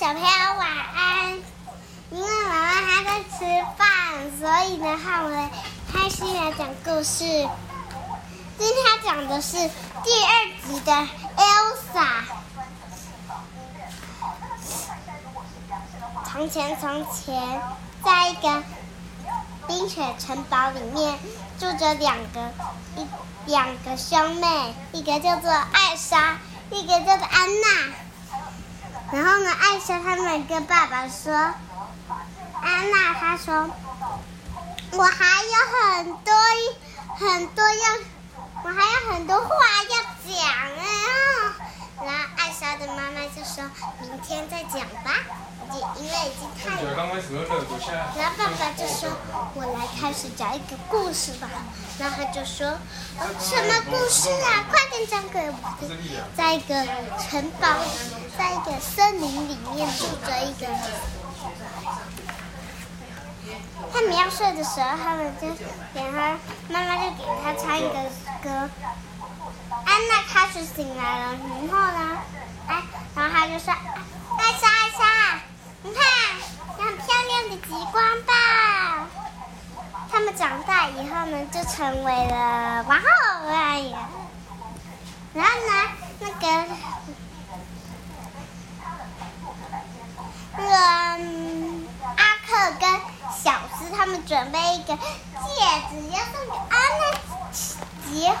小朋友晚安。因为妈妈还在吃饭，所以呢，我们开心来讲故事。今天讲的是第二集的 Elsa。从前，从前，在一个冰雪城堡里面，住着两个一两个兄妹，一个叫做艾莎，一个叫做安娜。然后呢，艾莎他们跟爸爸说，安娜她说，我还有很多很多要，我还有很多话要讲啊。然后艾莎的妈妈就说，明天再讲吧，因为已经太晚。然后爸爸就说，我来开始讲一个故事吧。然后他就说，什么故事啊？快点讲给我听。在一个城堡里，在一个森林里面住着一个。他们要睡的时候，他们就给他妈妈就给他唱一个歌。安娜开始醒来了，然后呢，哎，然后他就说：“艾莎，艾莎，你看，有很漂亮的极光吧？”他们长大以后呢，就成为了王后哎呀。然后呢，那个个阿克跟小斯他们准备一个戒指，要送给安娜结婚。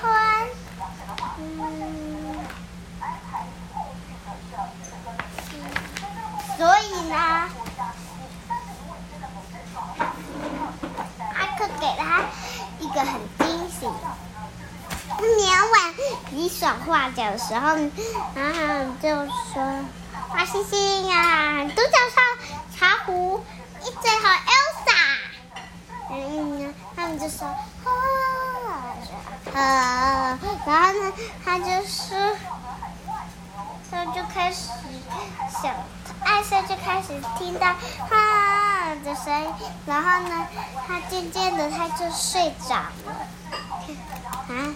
嗯，所以呢，阿克给他一个很惊喜。年晚你耍画脚的时候，然后就说：“花星星啊，独角兽茶壶，一最好 Elsa。”嗯，他们就说：“啊，然后呢，他就是，他就开始想，艾莎就开始听到啊的声音，然后呢，他渐渐的他就睡着了，啊，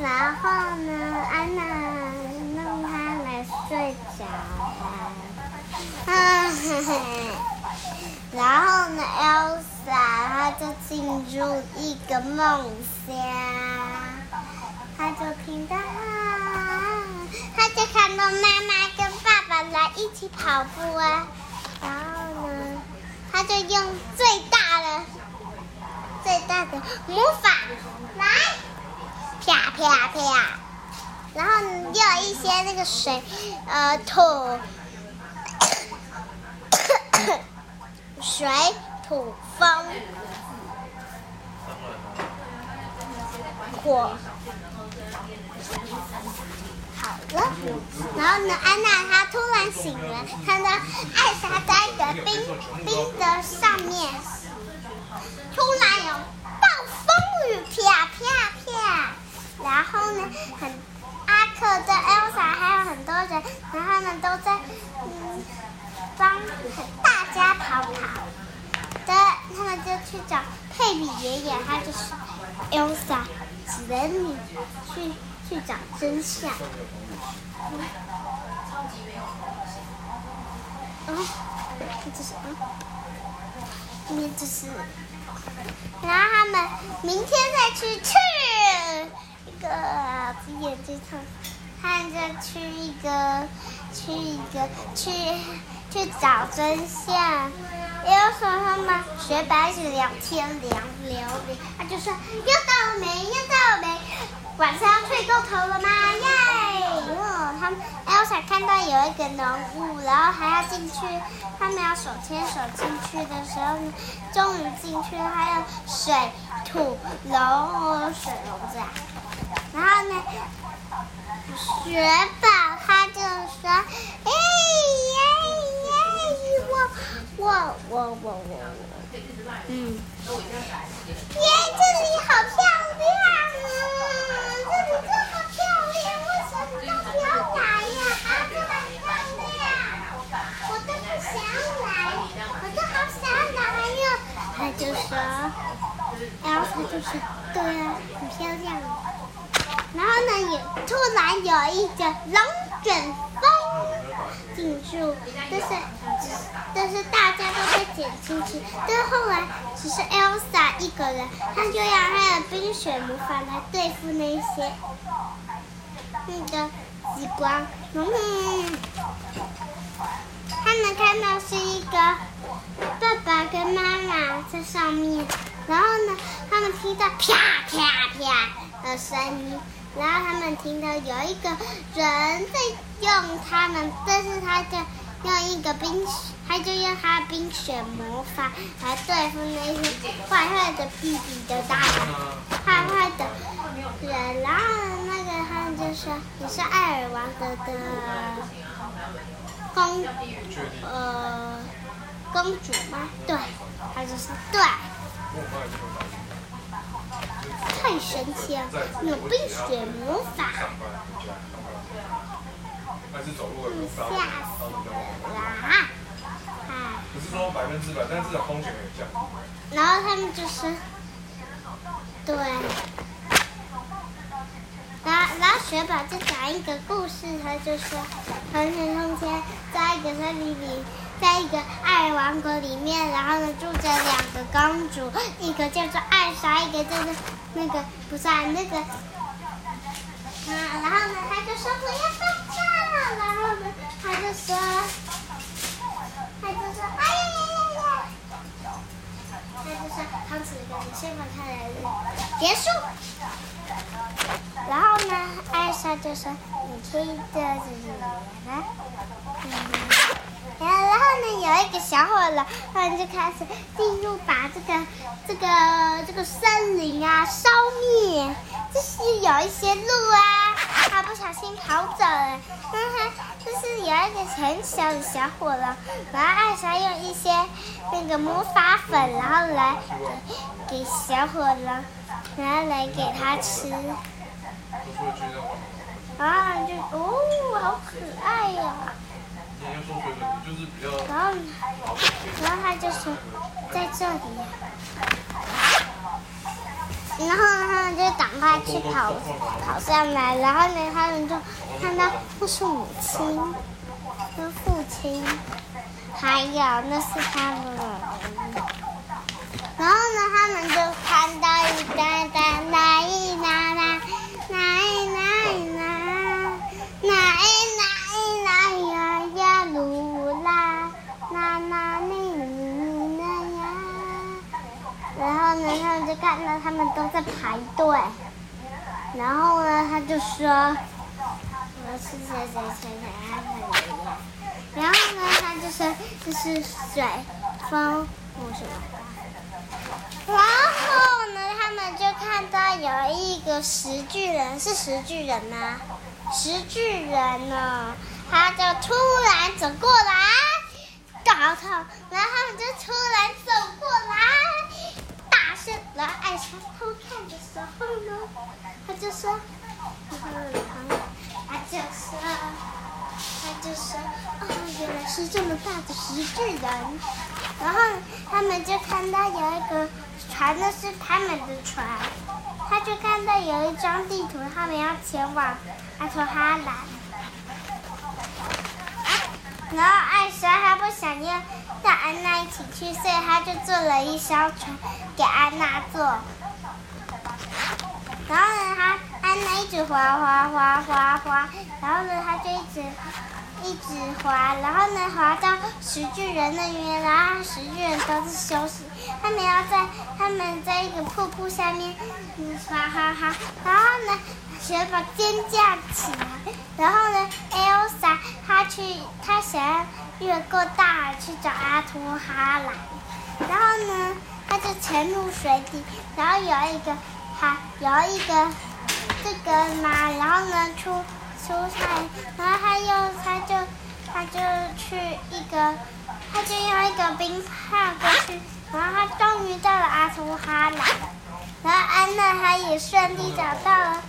然后呢，安娜让他来睡着了，啊嘿嘿，然后呢，Elsa。他就进入一个梦乡，他就听到，他就看到妈妈跟爸爸来一起跑步啊，然后呢，他就用最大的、最大的魔法来，啪啪啪，然后又有一些那个水，呃，土，水。土风火，好了。然后呢，安娜她突然醒了，看到艾莎在一个冰冰的上面，然后呢，很阿克跟 Elsa 还有很多人，然后呢都在嗯帮大家跑跑。的，他们就去找佩比爷爷，他就是 Elsa，指你去去找真相。嗯，这是啊，面这是，然后他们明天再去吃一个眼睛疼，看着去一个去一个去去找真相。有什么吗？雪白是两天凉流的，他就说又到了没？又到了没？晚上要睡过头了吗？耶！哦，他们 Elsa 看到有一个浓雾，然后还要进去，他们要手牵手进去的时候，终于进去了，还有水土龙水龙子啊。然后呢，雪宝他就说，哎耶！我我我我我我，嗯，耶，这里好漂亮啊！这里这么漂亮，为什么都不要来呀？啊，这么漂亮，我都不想来，我都好想来呀！他就说，然后他就说，对啊，很漂亮。然后呢，也突然有一个龙卷风。进入，但是但是大家都被捡进去。但是后来只是 Elsa 一个人，他就要她的冰雪魔法来对付那些那个极光。嗯，他们看到是一个爸爸跟妈妈在上面，然后呢，他们听到啪啪啪的声音。然后他们听到有一个人在用他们，但是他就用一个冰，他就用他冰雪魔法来对付那些坏坏的弟弟的大人，坏坏的人。然后那个他们就说：“你是艾尔王德的公，呃，公主吗？”对，他就说：“对。”太神奇了！有冰雪魔法，吓死了啊！不是说百分之百，但是至少风险很降。然后他们就是，对，然后然后雪宝就讲一个故事，他就说，从前从前，在一个森林里。在一个爱王国里面，然后呢住着两个公主，一个叫做艾莎，一个叫做那个不是那个，啊，然后呢他就说我要睡觉，然后呢他就说，他就说哎呀呀呀呀，他就说汤匙哥你先放开来结束，然后呢艾莎就说你可以这样子来，嗯。有一个小火龙，他们就开始进入，把这个、这个、这个森林啊烧灭。就是有一些鹿啊，它不小心跑走了。就是有一个很小的小火龙，然后艾莎用一些那个魔法粉，然后来给小火龙，然后来给它吃。啊，就哦，好可爱呀！然后，然后他就说在这里，然后他们就赶快去跑跑上来，然后呢，他们就看到那是母亲跟父亲，还有那是他们，然后呢，他们就看到一单单那一那那那一那一那那一。然后他们就看到他们都在排队，然后呢，他就说：“我是谁谁谁谁谁谁。”然后呢，他就说：“这是水风什么。”然后呢，他们就看到有一个石巨人，是石巨人吗？石巨人呢，他就突然走过来，搞头，然后他们就突然走过来。大声然后艾莎偷看的时候呢，他就说：“他就说，他就说，哦，原来是这么大的石巨人。”然后他们就看到有一个船，那是他们的船。他就看到有一张地图，他们要前往阿托哈兰。然后艾莎她不想要带安娜一起去，所以她就做了一艘船给安娜坐。然后呢，她安娜一一直滑滑滑滑滑，然后呢，他就一直一直滑，然后呢，滑到石巨人那边，然后石巨人都是休息，他们要在他们在一个瀑布下面，嗯，滑滑滑，然后呢。雪宝尖叫起来，然后呢，Elsa 她去，她想要越过大海去找阿托哈兰，然后呢，她就沉入水底，然后有一个，还有一个这个嘛，然后呢出出菜，然后他又他就他就去一个，他就用一个冰泡过去，然后他终于到了阿图哈兰，然后安娜她也顺利找到了。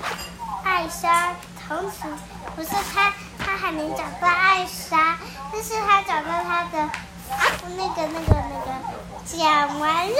艾莎，同时不是他，他还没找到艾莎，但是他找到他的那个、那个、那个，讲完了